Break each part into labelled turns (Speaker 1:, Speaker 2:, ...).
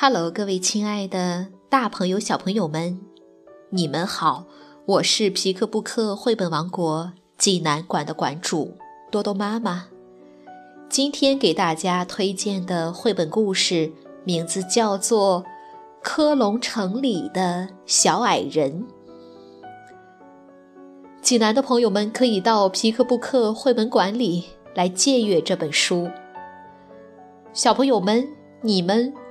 Speaker 1: Hello，各位亲爱的大朋友、小朋友们，你们好！我是皮克布克绘本王国济南馆的馆主多多妈妈。今天给大家推荐的绘本故事名字叫做《科隆城里的小矮人》。济南的朋友们可以到皮克布克绘本馆里来借阅这本书。小朋友们，你们？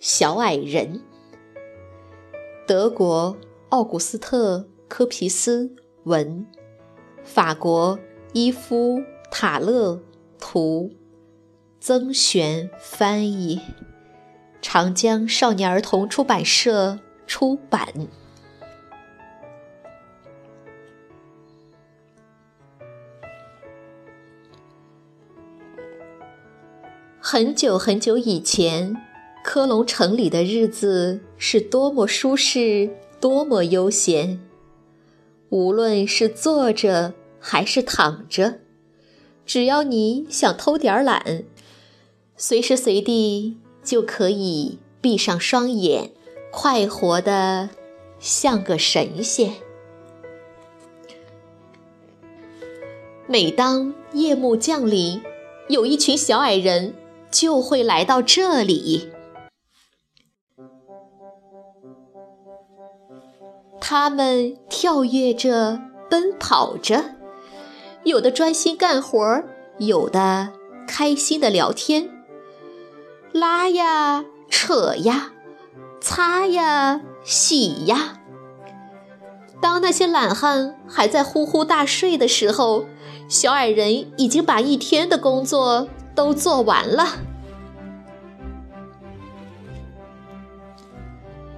Speaker 1: 小矮人，德国奥古斯特·科皮斯文，法国伊夫·塔勒图，曾璇翻译，长江少年儿童出版社出版。很久很久以前。科隆城里的日子是多么舒适，多么悠闲。无论是坐着还是躺着，只要你想偷点懒，随时随地就可以闭上双眼，快活的像个神仙。每当夜幕降临，有一群小矮人就会来到这里。他们跳跃着，奔跑着，有的专心干活，有的开心的聊天，拉呀，扯呀，擦呀，洗呀。当那些懒汉还在呼呼大睡的时候，小矮人已经把一天的工作都做完了。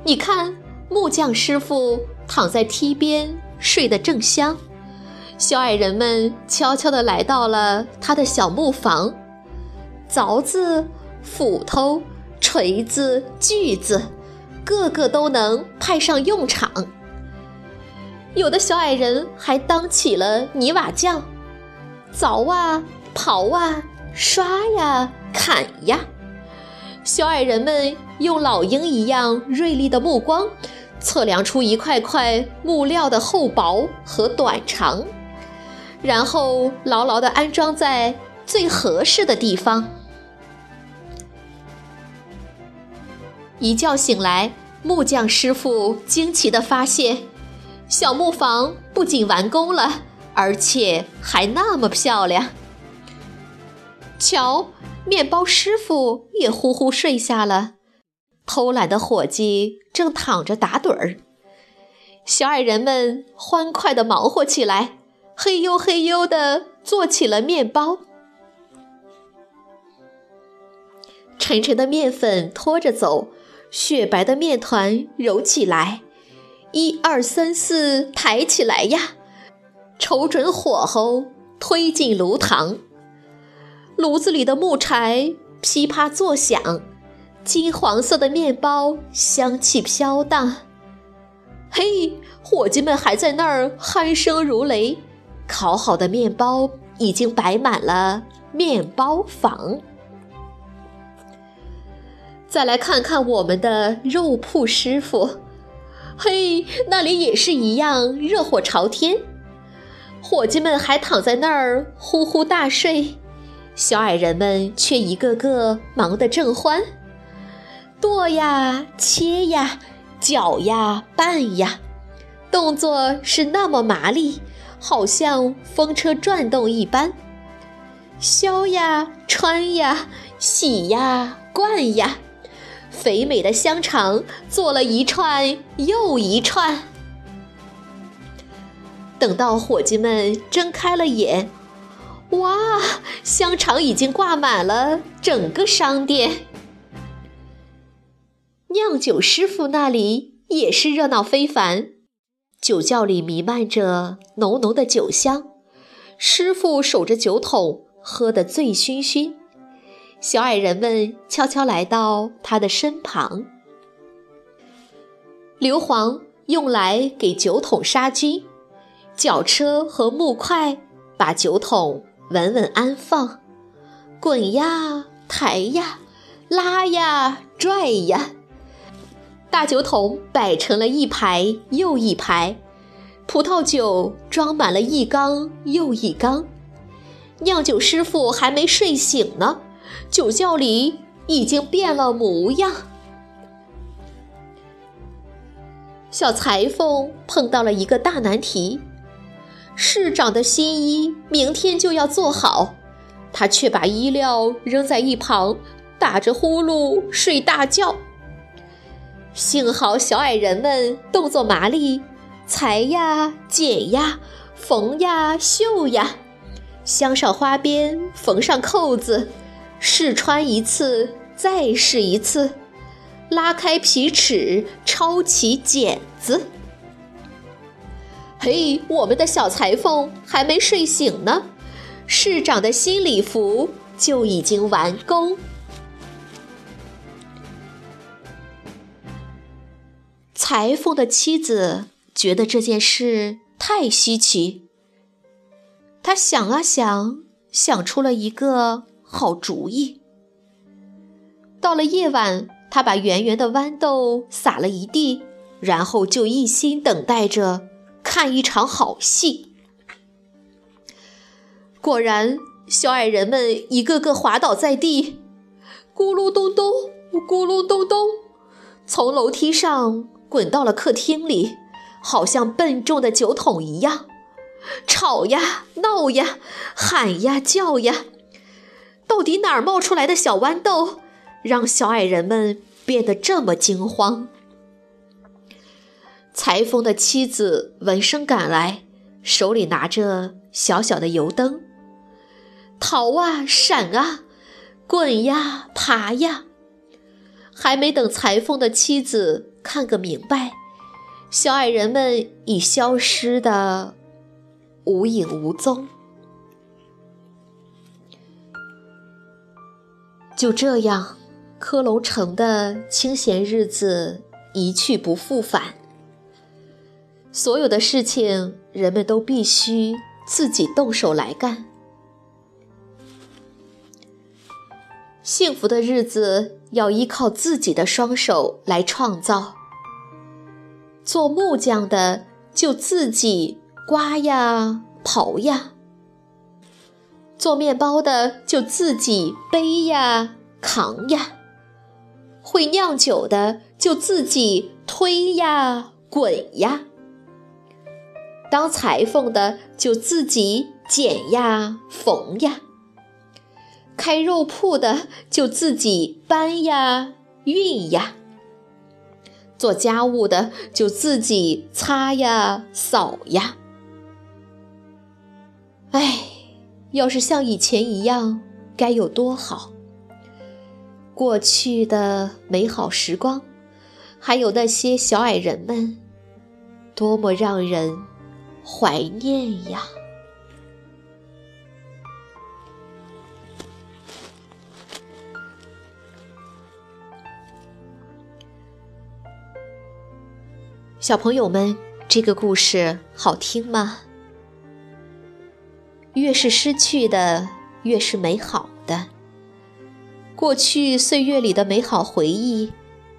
Speaker 1: 你看，木匠师傅。躺在梯边睡得正香，小矮人们悄悄地来到了他的小木房，凿子、斧头、锤子、锯子，个个都能派上用场。有的小矮人还当起了泥瓦匠，凿啊、刨啊、刷呀、砍呀。小矮人们用老鹰一样锐利的目光。测量出一块块木料的厚薄和短长，然后牢牢地安装在最合适的地方。一觉醒来，木匠师傅惊奇地发现，小木房不仅完工了，而且还那么漂亮。瞧，面包师傅也呼呼睡下了。偷懒的伙计正躺着打盹儿，小矮人们欢快地忙活起来，嘿呦嘿呦地做起了面包。沉沉的面粉拖着走，雪白的面团揉起来，一二三四，抬起来呀！瞅准火候，推进炉膛，炉子里的木柴噼啪作响。金黄色的面包香气飘荡，嘿，伙计们还在那儿鼾声如雷。烤好的面包已经摆满了面包房。再来看看我们的肉铺师傅，嘿，那里也是一样热火朝天。伙计们还躺在那儿呼呼大睡，小矮人们却一个个忙得正欢。剁呀，切呀，搅呀，拌呀，动作是那么麻利，好像风车转动一般。削呀，穿呀，洗呀，灌呀，肥美的香肠做了一串又一串。等到伙计们睁开了眼，哇，香肠已经挂满了整个商店。酿酒师傅那里也是热闹非凡，酒窖里弥漫着浓浓的酒香，师傅守着酒桶，喝得醉醺醺。小矮人们悄悄来到他的身旁。硫磺用来给酒桶杀菌，绞车和木块把酒桶稳稳安放，滚呀，抬呀，拉呀，拽呀，大酒桶摆成了一排又一排，葡萄酒装满了一缸又一缸。酿酒师傅还没睡醒呢。酒窖里已经变了模样。小裁缝碰到了一个大难题：市长的新衣明天就要做好，他却把衣料扔在一旁，打着呼噜睡大觉。幸好小矮人们动作麻利，裁呀、剪呀、缝呀、绣呀，镶上花边，缝上扣子。试穿一次，再试一次，拉开皮尺，抄起剪子。嘿，我们的小裁缝还没睡醒呢，市长的新礼服就已经完工。裁缝的妻子觉得这件事太稀奇，他想啊想，想出了一个。好主意。到了夜晚，他把圆圆的豌豆撒了一地，然后就一心等待着看一场好戏。果然，小矮人们一个个滑倒在地，咕噜咚咚，咕噜咚咚，从楼梯上滚到了客厅里，好像笨重的酒桶一样，吵呀，闹呀，喊呀，叫呀。到底哪儿冒出来的小豌豆，让小矮人们变得这么惊慌？裁缝的妻子闻声赶来，手里拿着小小的油灯，逃啊，闪啊，滚呀，爬呀！还没等裁缝的妻子看个明白，小矮人们已消失的无影无踪。就这样，科隆城的清闲日子一去不复返。所有的事情，人们都必须自己动手来干。幸福的日子要依靠自己的双手来创造。做木匠的就自己刮呀、刨呀。做面包的就自己背呀、扛呀；会酿酒的就自己推呀、滚呀；当裁缝的就自己剪呀、缝呀；开肉铺的就自己搬呀、运呀；做家务的就自己擦呀、扫呀。哎。要是像以前一样，该有多好！过去的美好时光，还有那些小矮人们，多么让人怀念呀！小朋友们，这个故事好听吗？越是失去的，越是美好的。过去岁月里的美好回忆，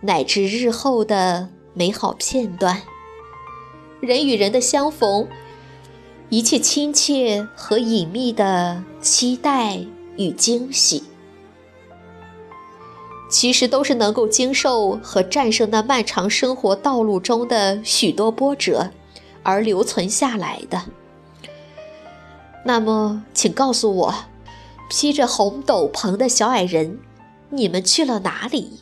Speaker 1: 乃至日后的美好片段，人与人的相逢，一切亲切和隐秘的期待与惊喜，其实都是能够经受和战胜那漫长生活道路中的许多波折而留存下来的。那么，请告诉我，披着红斗篷的小矮人，你们去了哪里？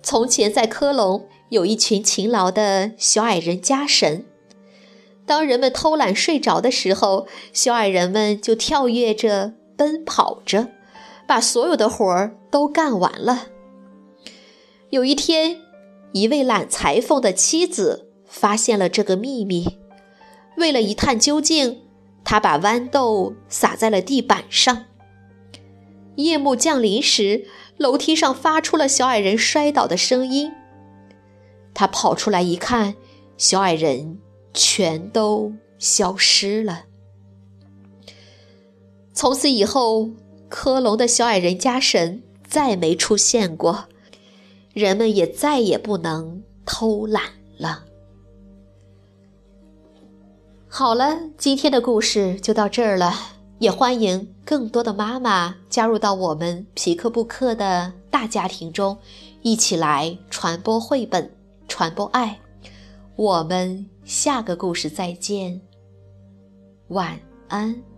Speaker 1: 从前在科隆有一群勤劳的小矮人家神，当人们偷懒睡着的时候，小矮人们就跳跃着、奔跑着，把所有的活儿都干完了。有一天，一位揽裁缝的妻子发现了这个秘密，为了一探究竟，他把豌豆撒在了地板上。夜幕降临时，楼梯上发出了小矮人摔倒的声音。他跑出来一看，小矮人全都消失了。从此以后，科隆的小矮人家神再没出现过，人们也再也不能偷懒了。好了，今天的故事就到这儿了，也欢迎更多的妈妈加入到我们皮克布克的大家庭中，一起来传播绘本。传播爱，我们下个故事再见，晚安。